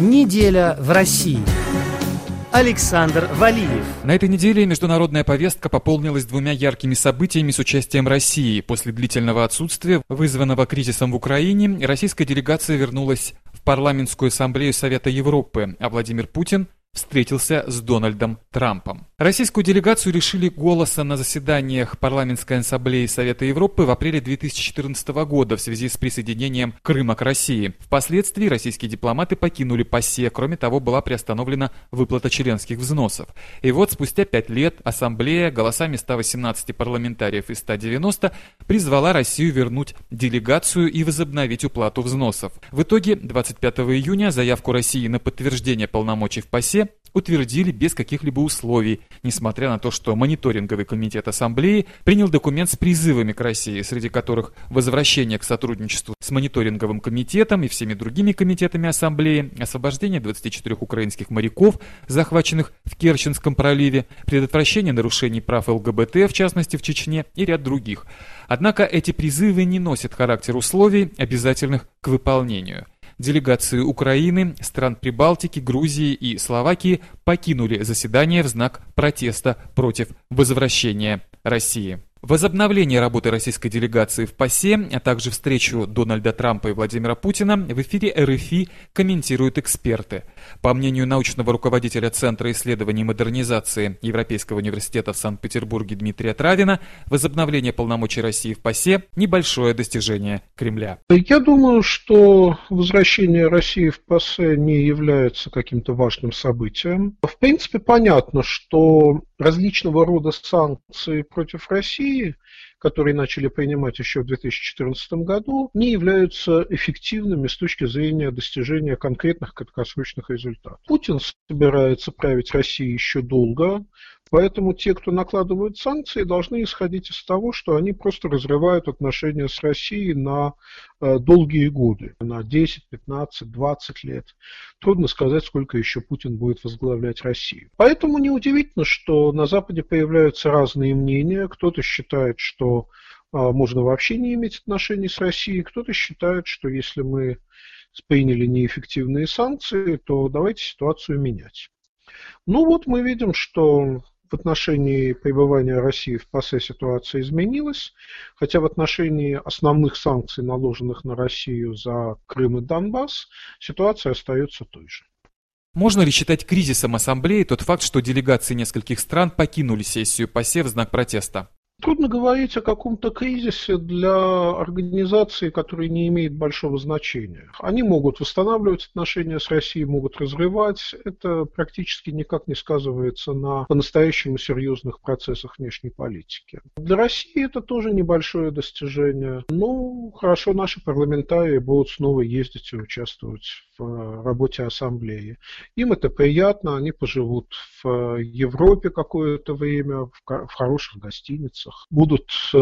Неделя в России. Александр Валиев. На этой неделе международная повестка пополнилась двумя яркими событиями с участием России. После длительного отсутствия, вызванного кризисом в Украине, российская делегация вернулась в парламентскую ассамблею Совета Европы, а Владимир Путин – встретился с Дональдом Трампом. Российскую делегацию решили голоса на заседаниях Парламентской ассамблеи Совета Европы в апреле 2014 года в связи с присоединением Крыма к России. Впоследствии российские дипломаты покинули ПАСЕ, кроме того, была приостановлена выплата членских взносов. И вот спустя пять лет Ассамблея голосами 118 парламентариев из 190 призвала Россию вернуть делегацию и возобновить уплату взносов. В итоге 25 июня заявку России на подтверждение полномочий в ПАСЕ утвердили без каких-либо условий, несмотря на то, что мониторинговый комитет Ассамблеи принял документ с призывами к России, среди которых возвращение к сотрудничеству с мониторинговым комитетом и всеми другими комитетами Ассамблеи, освобождение 24 украинских моряков, захваченных в Керченском проливе, предотвращение нарушений прав ЛГБТ, в частности в Чечне, и ряд других. Однако эти призывы не носят характер условий, обязательных к выполнению – Делегации Украины, стран Прибалтики, Грузии и Словакии покинули заседание в знак протеста против возвращения России. Возобновление работы российской делегации в ПАСЕ, а также встречу Дональда Трампа и Владимира Путина в эфире РФИ комментируют эксперты. По мнению научного руководителя Центра исследований модернизации Европейского университета в Санкт-Петербурге Дмитрия Травина, возобновление полномочий России в ПАСЕ – небольшое достижение Кремля. Я думаю, что возвращение России в ПАСЕ не является каким-то важным событием. В принципе, понятно, что различного рода санкции против России, которые начали принимать еще в 2014 году, не являются эффективными с точки зрения достижения конкретных краткосрочных результатов. Путин собирается править Россией еще долго, Поэтому те, кто накладывают санкции, должны исходить из того, что они просто разрывают отношения с Россией на э, долгие годы, на 10, 15, 20 лет. Трудно сказать, сколько еще Путин будет возглавлять Россию. Поэтому неудивительно, что на Западе появляются разные мнения. Кто-то считает, что э, можно вообще не иметь отношений с Россией, кто-то считает, что если мы приняли неэффективные санкции, то давайте ситуацию менять. Ну вот мы видим, что в отношении пребывания России в ПАСЕ ситуация изменилась, хотя в отношении основных санкций, наложенных на Россию за Крым и Донбасс, ситуация остается той же. Можно ли считать кризисом Ассамблеи тот факт, что делегации нескольких стран покинули сессию ПАСЕ в знак протеста? Трудно говорить о каком-то кризисе для организации, которая не имеет большого значения. Они могут восстанавливать отношения с Россией, могут разрывать. Это практически никак не сказывается на по-настоящему серьезных процессах внешней политики. Для России это тоже небольшое достижение. Ну, хорошо, наши парламентарии будут снова ездить и участвовать в работе ассамблеи. Им это приятно, они поживут в Европе какое-то время, в хороших гостиницах, будут э,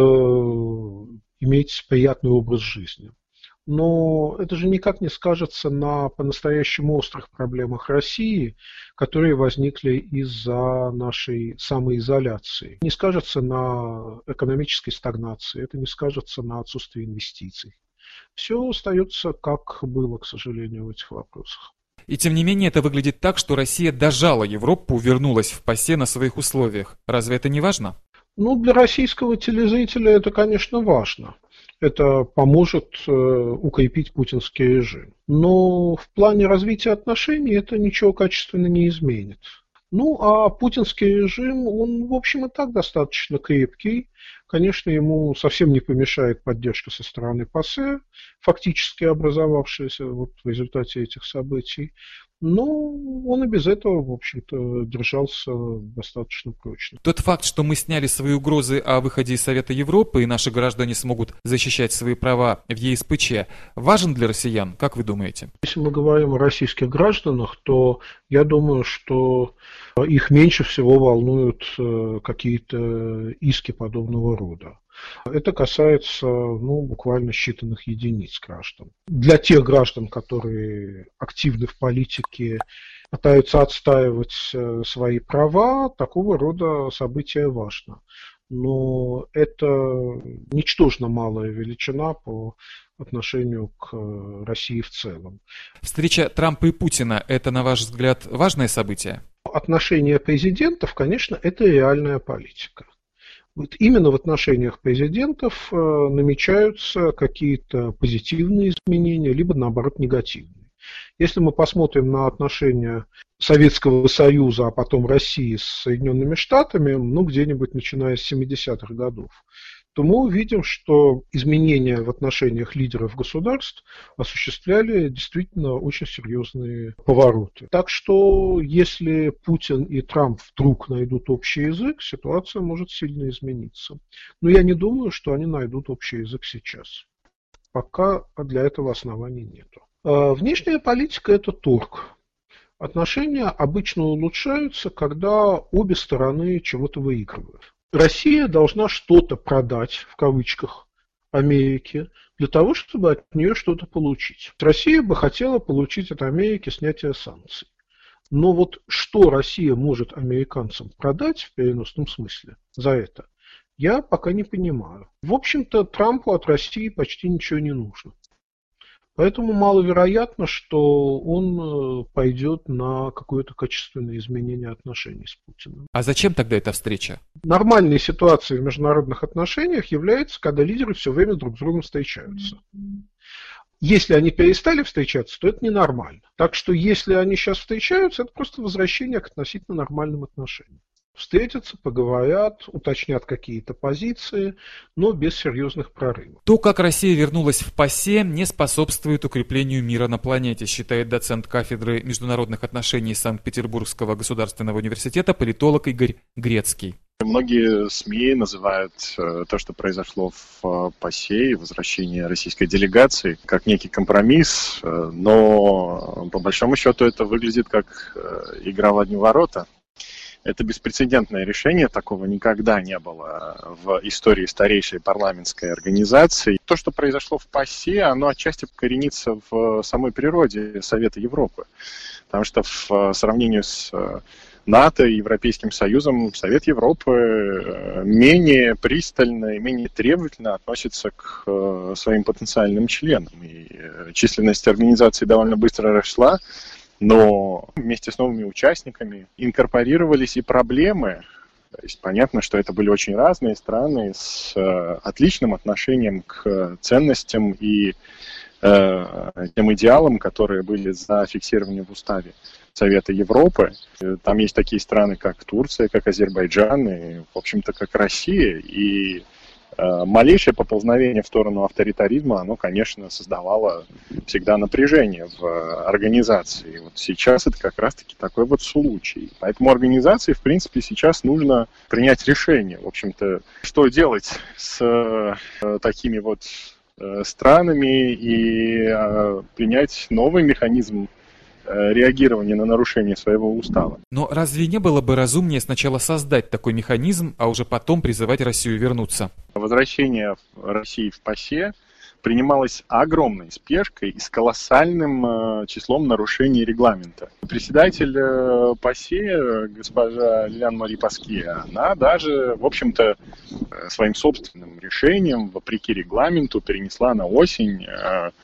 иметь приятный образ жизни. Но это же никак не скажется на по-настоящему острых проблемах России, которые возникли из-за нашей самоизоляции. Не скажется на экономической стагнации, это не скажется на отсутствии инвестиций все остается как было, к сожалению, в этих вопросах. И тем не менее это выглядит так, что Россия дожала Европу, вернулась в ПАСЕ на своих условиях. Разве это не важно? Ну, для российского телезрителя это, конечно, важно. Это поможет э, укрепить путинский режим. Но в плане развития отношений это ничего качественно не изменит. Ну, а путинский режим, он, в общем, и так достаточно крепкий. Конечно, ему совсем не помешает поддержка со стороны ПАСЕ, фактически образовавшаяся вот в результате этих событий. Но он и без этого, в общем-то, держался достаточно прочно. Тот факт, что мы сняли свои угрозы о выходе из Совета Европы, и наши граждане смогут защищать свои права в ЕСПЧ, важен для россиян, как вы думаете? Если мы говорим о российских гражданах, то я думаю, что их меньше всего волнуют э, какие-то иски подобного рода. Это касается ну, буквально считанных единиц граждан. Для тех граждан, которые активны в политике, пытаются отстаивать э, свои права, такого рода события важно. Но это ничтожно малая величина по отношению к э, России в целом. Встреча Трампа и Путина – это, на ваш взгляд, важное событие? Отношения президентов, конечно, это реальная политика. Вот именно в отношениях президентов э, намечаются какие-то позитивные изменения, либо наоборот негативные. Если мы посмотрим на отношения Советского Союза, а потом России с Соединенными Штатами, ну, где-нибудь начиная с 70-х годов, то мы увидим, что изменения в отношениях лидеров государств осуществляли действительно очень серьезные повороты. Так что, если Путин и Трамп вдруг найдут общий язык, ситуация может сильно измениться. Но я не думаю, что они найдут общий язык сейчас. Пока для этого оснований нету. А, внешняя политика – это торг. Отношения обычно улучшаются, когда обе стороны чего-то выигрывают. Россия должна что-то продать, в кавычках, Америке, для того, чтобы от нее что-то получить. Россия бы хотела получить от Америки снятие санкций. Но вот что Россия может американцам продать в переносном смысле за это, я пока не понимаю. В общем-то, Трампу от России почти ничего не нужно. Поэтому маловероятно, что он э, пойдет на какое-то качественное изменение отношений с Путиным. А зачем тогда эта встреча? Нормальной ситуацией в международных отношениях является, когда лидеры все время друг с другом встречаются. Если они перестали встречаться, то это ненормально. Так что если они сейчас встречаются, это просто возвращение к относительно нормальным отношениям встретятся, поговорят, уточнят какие-то позиции, но без серьезных прорывов. То, как Россия вернулась в ПАСЕ, не способствует укреплению мира на планете, считает доцент кафедры международных отношений Санкт-Петербургского государственного университета политолог Игорь Грецкий. Многие СМИ называют э, то, что произошло в э, ПАСЕ и возвращение российской делегации, как некий компромисс, э, но по большому счету это выглядит как игра в одни ворота. Это беспрецедентное решение, такого никогда не было в истории старейшей парламентской организации. То, что произошло в ПАСЕ, оно отчасти коренится в самой природе Совета Европы. Потому что в сравнении с э, НАТО и Европейским Союзом Совет Европы э, менее пристально и менее требовательно относится к э, своим потенциальным членам. И численность организации довольно быстро росла, но вместе с новыми участниками инкорпорировались и проблемы. То есть понятно, что это были очень разные страны с э, отличным отношением к ценностям и э, тем идеалам, которые были зафиксированы в уставе Совета Европы. Там есть такие страны, как Турция, как Азербайджан и, в общем-то, как Россия. И малейшее поползновение в сторону авторитаризма, оно, конечно, создавало всегда напряжение в э, организации. Вот сейчас это как раз-таки такой вот случай. Поэтому организации, в принципе, сейчас нужно принять решение, в общем-то, что делать с э, такими вот странами и принять новый механизм Э, реагирования на нарушение своего устава. Но разве не было бы разумнее сначала создать такой механизм, а уже потом призывать Россию вернуться? Возвращение России в ПАСЕ принималась огромной спешкой и с колоссальным э, числом нарушений регламента. Председатель э, ПАСЕ, госпожа Лилиан Мари Паске, она даже, в общем-то, э, своим собственным решением, вопреки регламенту, перенесла на осень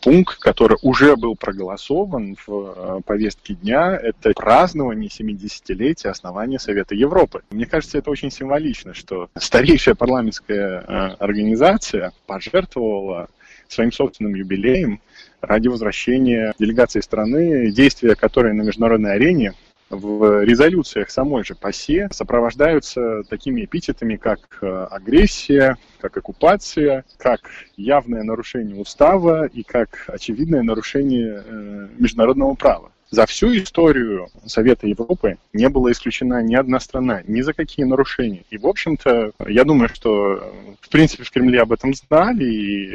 пункт, который уже был проголосован в повестке дня. Это празднование 70-летия основания Совета Европы. Мне кажется, это очень символично, что старейшая парламентская организация пожертвовала своим собственным юбилеем ради возвращения делегации страны, действия которой на международной арене в резолюциях самой же ПАСЕ сопровождаются такими эпитетами, как э, агрессия, как оккупация, как явное нарушение устава и как очевидное нарушение э, международного права. За всю историю Совета Европы не была исключена ни одна страна, ни за какие нарушения. И, в общем-то, я думаю, что, в принципе, в Кремле об этом знали, и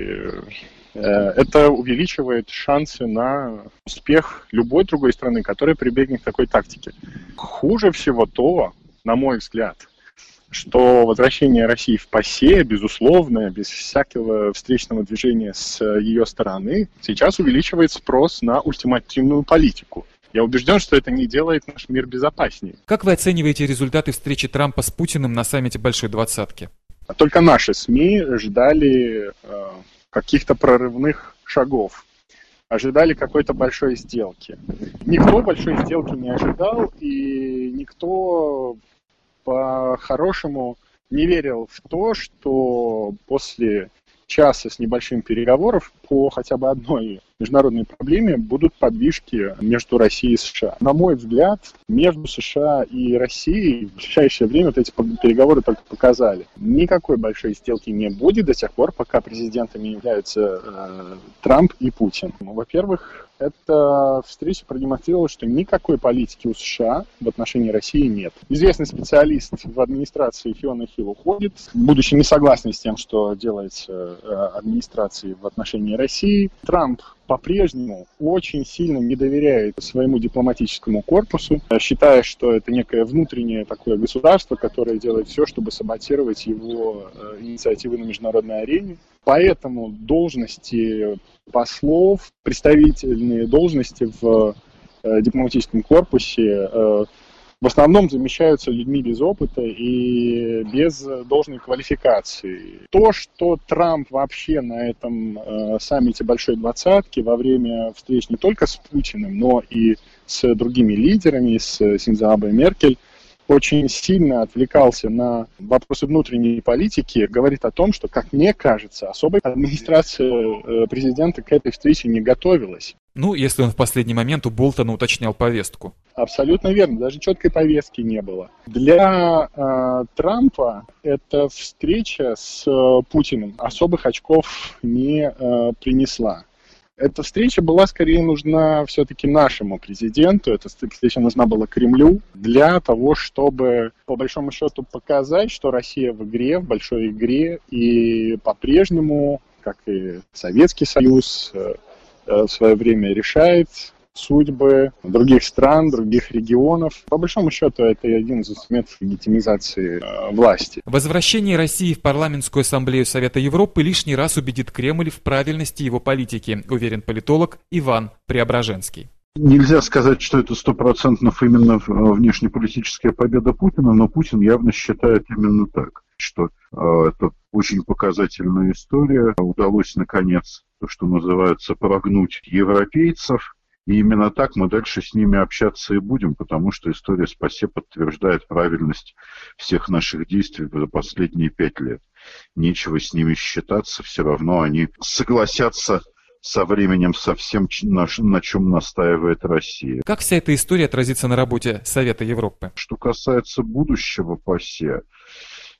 э, это увеличивает шансы на успех любой другой страны, которая прибегнет к такой тактике. Хуже всего то, на мой взгляд, что возвращение России в ПАСЕ, безусловно, без всякого встречного движения с ее стороны, сейчас увеличивает спрос на ультимативную политику. Я убежден, что это не делает наш мир безопаснее. Как вы оцениваете результаты встречи Трампа с Путиным на саммите Большой Двадцатки? Только наши СМИ ждали э, каких-то прорывных шагов, ожидали какой-то большой сделки. Никто большой сделки не ожидал, и никто по-хорошему не верил в то, что после часа с небольшим переговоров по хотя бы одной международной проблеме будут подвижки между Россией и США. На мой взгляд, между США и Россией в ближайшее время вот эти переговоры только показали. Никакой большой сделки не будет до тех пор, пока президентами являются э, Трамп и Путин. Ну, во-первых, эта встреча продемонстрировала, что никакой политики у США в отношении России нет. Известный специалист в администрации Фиона Хилл уходит, будучи не согласен с тем, что делается э, администрацией в отношении России. Трамп по-прежнему очень сильно не доверяет своему дипломатическому корпусу, считая, что это некое внутреннее такое государство, которое делает все, чтобы саботировать его э, инициативы на международной арене. Поэтому должности послов, представительные должности в э, дипломатическом корпусе э, в основном замещаются людьми без опыта и без должной квалификации. То, что Трамп вообще на этом э, саммите Большой Двадцатки во время встреч не только с Путиным, но и с другими лидерами, с Синзабой Меркель, очень сильно отвлекался на вопросы внутренней политики, говорит о том, что, как мне кажется, особая администрация э, президента к этой встрече не готовилась. Ну, если он в последний момент у Болтона уточнял повестку. Абсолютно верно, даже четкой повестки не было. Для э, Трампа эта встреча с э, Путиным особых очков не э, принесла эта встреча была скорее нужна все-таки нашему президенту, эта встреча нужна была Кремлю для того, чтобы по большому счету показать, что Россия в игре, в большой игре, и по-прежнему, как и Советский Союз э, э, в свое время решает судьбы других стран, других регионов. По большому счету, это один из инструментов легитимизации э, власти. Возвращение России в парламентскую ассамблею Совета Европы лишний раз убедит Кремль в правильности его политики, уверен политолог Иван Преображенский. Нельзя сказать, что это стопроцентно именно э, внешнеполитическая победа Путина, но Путин явно считает именно так, что э, это очень показательная история. Удалось, наконец, то, что называется, прогнуть европейцев, и именно так мы дальше с ними общаться и будем, потому что история СПАСЕ подтверждает правильность всех наших действий за последние пять лет. Нечего с ними считаться, все равно они согласятся со временем со всем, на, на чем настаивает Россия. Как вся эта история отразится на работе Совета Европы? Что касается будущего ПАСЕ,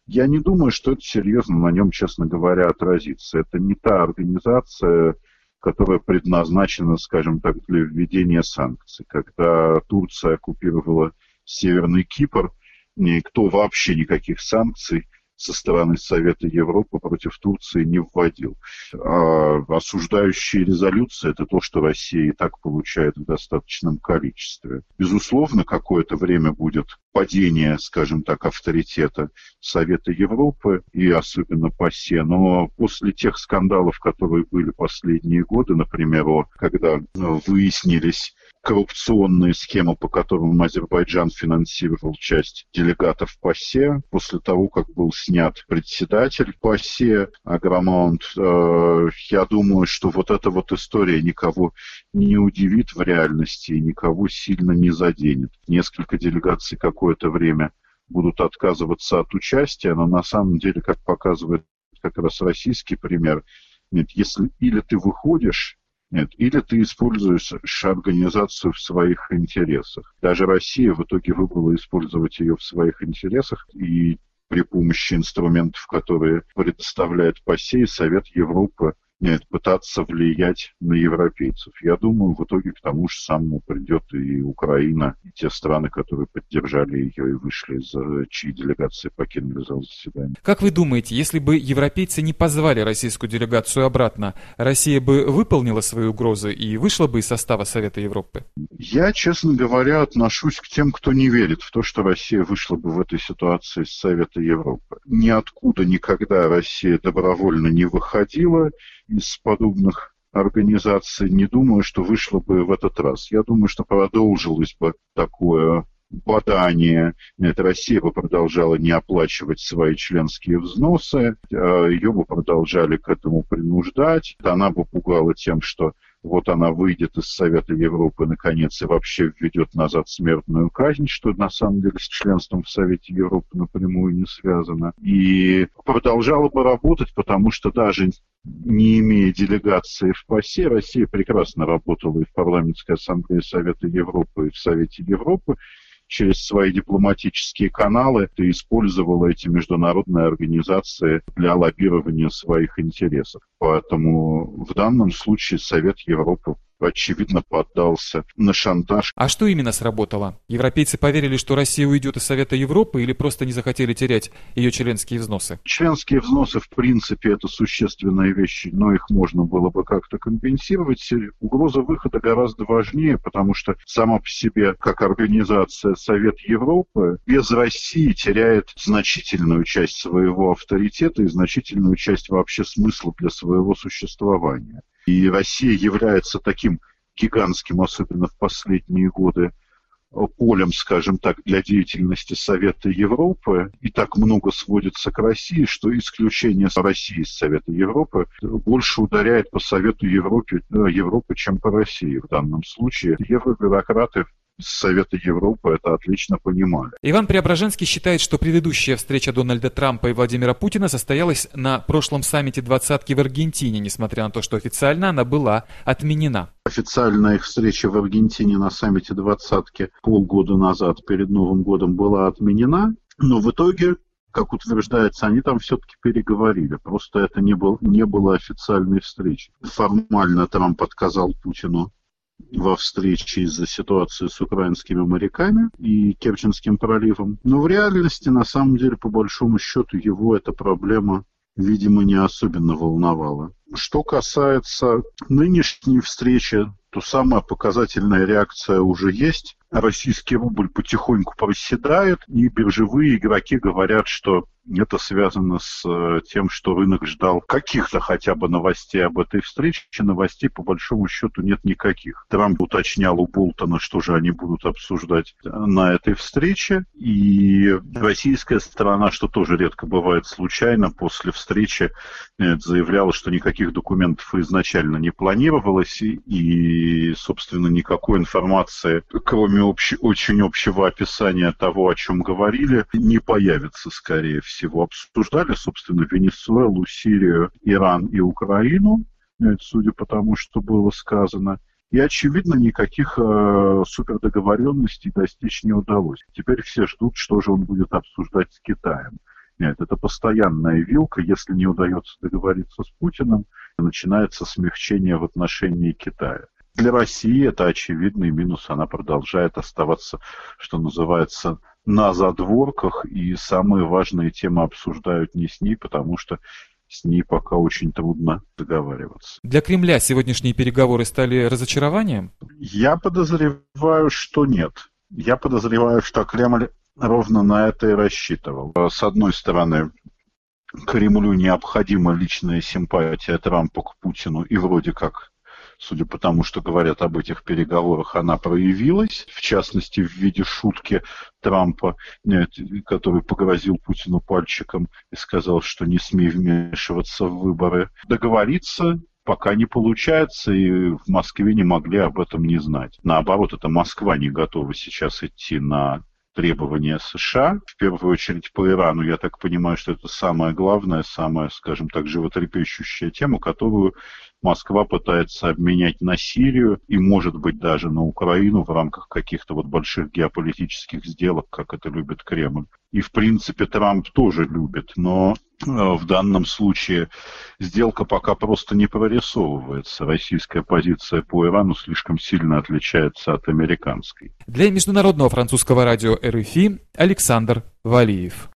я не думаю, что это серьезно на нем, честно говоря, отразится. Это не та организация, которая предназначена, скажем так, для введения санкций. Когда Турция оккупировала Северный Кипр, никто вообще никаких санкций со стороны Совета Европы против Турции не вводил. А осуждающие резолюции – это то, что Россия и так получает в достаточном количестве. Безусловно, какое-то время будет падение, скажем так, авторитета Совета Европы и особенно ПАСЕ. Но после тех скандалов, которые были последние годы, например, когда выяснились коррупционные схемы, по которым Азербайджан финансировал часть делегатов ПАСЕ. После того, как был снят председатель ПАСЕ Аграмонт, э, я думаю, что вот эта вот история никого не удивит в реальности и никого сильно не заденет. Несколько делегаций какое-то время будут отказываться от участия, но на самом деле, как показывает как раз российский пример, нет, если или ты выходишь нет, или ты используешь организацию в своих интересах. Даже Россия в итоге выбрала использовать ее в своих интересах, и при помощи инструментов, которые предоставляет ПАСЕ, Совет Европы пытаться влиять на европейцев. Я думаю, в итоге к тому же самому придет и Украина, и те страны, которые поддержали ее и вышли, из чьи делегации покинули зал заседания. Как вы думаете, если бы европейцы не позвали российскую делегацию обратно, Россия бы выполнила свои угрозы и вышла бы из состава Совета Европы? Я, честно говоря, отношусь к тем, кто не верит в то, что Россия вышла бы в этой ситуации из Совета Европы. Ниоткуда никогда Россия добровольно не выходила, из подобных организаций, не думаю, что вышло бы в этот раз. Я думаю, что продолжилось бы такое бадания. Нет, Россия бы продолжала не оплачивать свои членские взносы, а ее бы продолжали к этому принуждать. Она бы пугала тем, что вот она выйдет из Совета Европы наконец и вообще введет назад смертную казнь, что на самом деле с членством в Совете Европы напрямую не связано. И продолжала бы работать, потому что даже не имея делегации в ПАСЕ, Россия прекрасно работала и в парламентской ассамблее Совета Европы, и в Совете Европы, через свои дипломатические каналы и использовала эти международные организации для лоббирования своих интересов. Поэтому в данном случае Совет Европы очевидно, поддался на шантаж. А что именно сработало? Европейцы поверили, что Россия уйдет из Совета Европы или просто не захотели терять ее членские взносы? Членские взносы, в принципе, это существенные вещи, но их можно было бы как-то компенсировать. Угроза выхода гораздо важнее, потому что сама по себе, как организация Совет Европы, без России теряет значительную часть своего авторитета и значительную часть вообще смысла для своего существования. И Россия является таким гигантским, особенно в последние годы, полем, скажем так, для деятельности Совета Европы, и так много сводится к России, что исключение России из Совета Европы больше ударяет по Совету Европы, э, Европы чем по России в данном случае. Евробюрократы Совета Европы это отлично понимали. Иван Преображенский считает, что предыдущая встреча Дональда Трампа и Владимира Путина состоялась на прошлом саммите двадцатки в Аргентине, несмотря на то, что официально она была отменена. Официальная их встреча в Аргентине на саммите двадцатки полгода назад перед Новым годом была отменена, но в итоге как утверждается, они там все-таки переговорили. Просто это не, был, не было официальной встречи. Формально Трамп отказал Путину во встрече из-за ситуации с украинскими моряками и Керченским проливом. Но в реальности, на самом деле, по большому счету, его эта проблема, видимо, не особенно волновала. Что касается нынешней встречи, то самая показательная реакция уже есть. Российский рубль потихоньку проседает, и биржевые игроки говорят, что это связано с э, тем, что рынок ждал каких-то хотя бы новостей об этой встрече. Новостей, по большому счету, нет никаких. Трамп уточнял у Болтона, что же они будут обсуждать на этой встрече. И российская сторона, что тоже редко бывает случайно, после встречи э, заявляла, что никаких документов изначально не планировалось. И, собственно, никакой информации, кроме общ... очень общего описания того, о чем говорили, не появится, скорее всего обсуждали, собственно, Венесуэлу, Сирию, Иран и Украину, судя по тому, что было сказано. И, очевидно, никаких э, супердоговоренностей достичь не удалось. Теперь все ждут, что же он будет обсуждать с Китаем. Нет, это постоянная вилка. Если не удается договориться с Путиным, начинается смягчение в отношении Китая. Для России это очевидный минус. Она продолжает оставаться, что называется, на задворках, и самые важные темы обсуждают не с ней, потому что с ней пока очень трудно договариваться. Для Кремля сегодняшние переговоры стали разочарованием? Я подозреваю, что нет. Я подозреваю, что Кремль ровно на это и рассчитывал. С одной стороны, Кремлю необходима личная симпатия Трампа к Путину и вроде как судя по тому, что говорят об этих переговорах, она проявилась, в частности, в виде шутки Трампа, который погрозил Путину пальчиком и сказал, что не смей вмешиваться в выборы. Договориться пока не получается, и в Москве не могли об этом не знать. Наоборот, это Москва не готова сейчас идти на требования США, в первую очередь по Ирану. Я так понимаю, что это самая главная, самая, скажем так, животрепещущая тема, которую Москва пытается обменять на Сирию и, может быть, даже на Украину в рамках каких-то вот больших геополитических сделок, как это любит Кремль. И, в принципе, Трамп тоже любит, но э, в данном случае сделка пока просто не прорисовывается. Российская позиция по Ирану слишком сильно отличается от американской. Для международного французского радио РФИ Александр Валиев.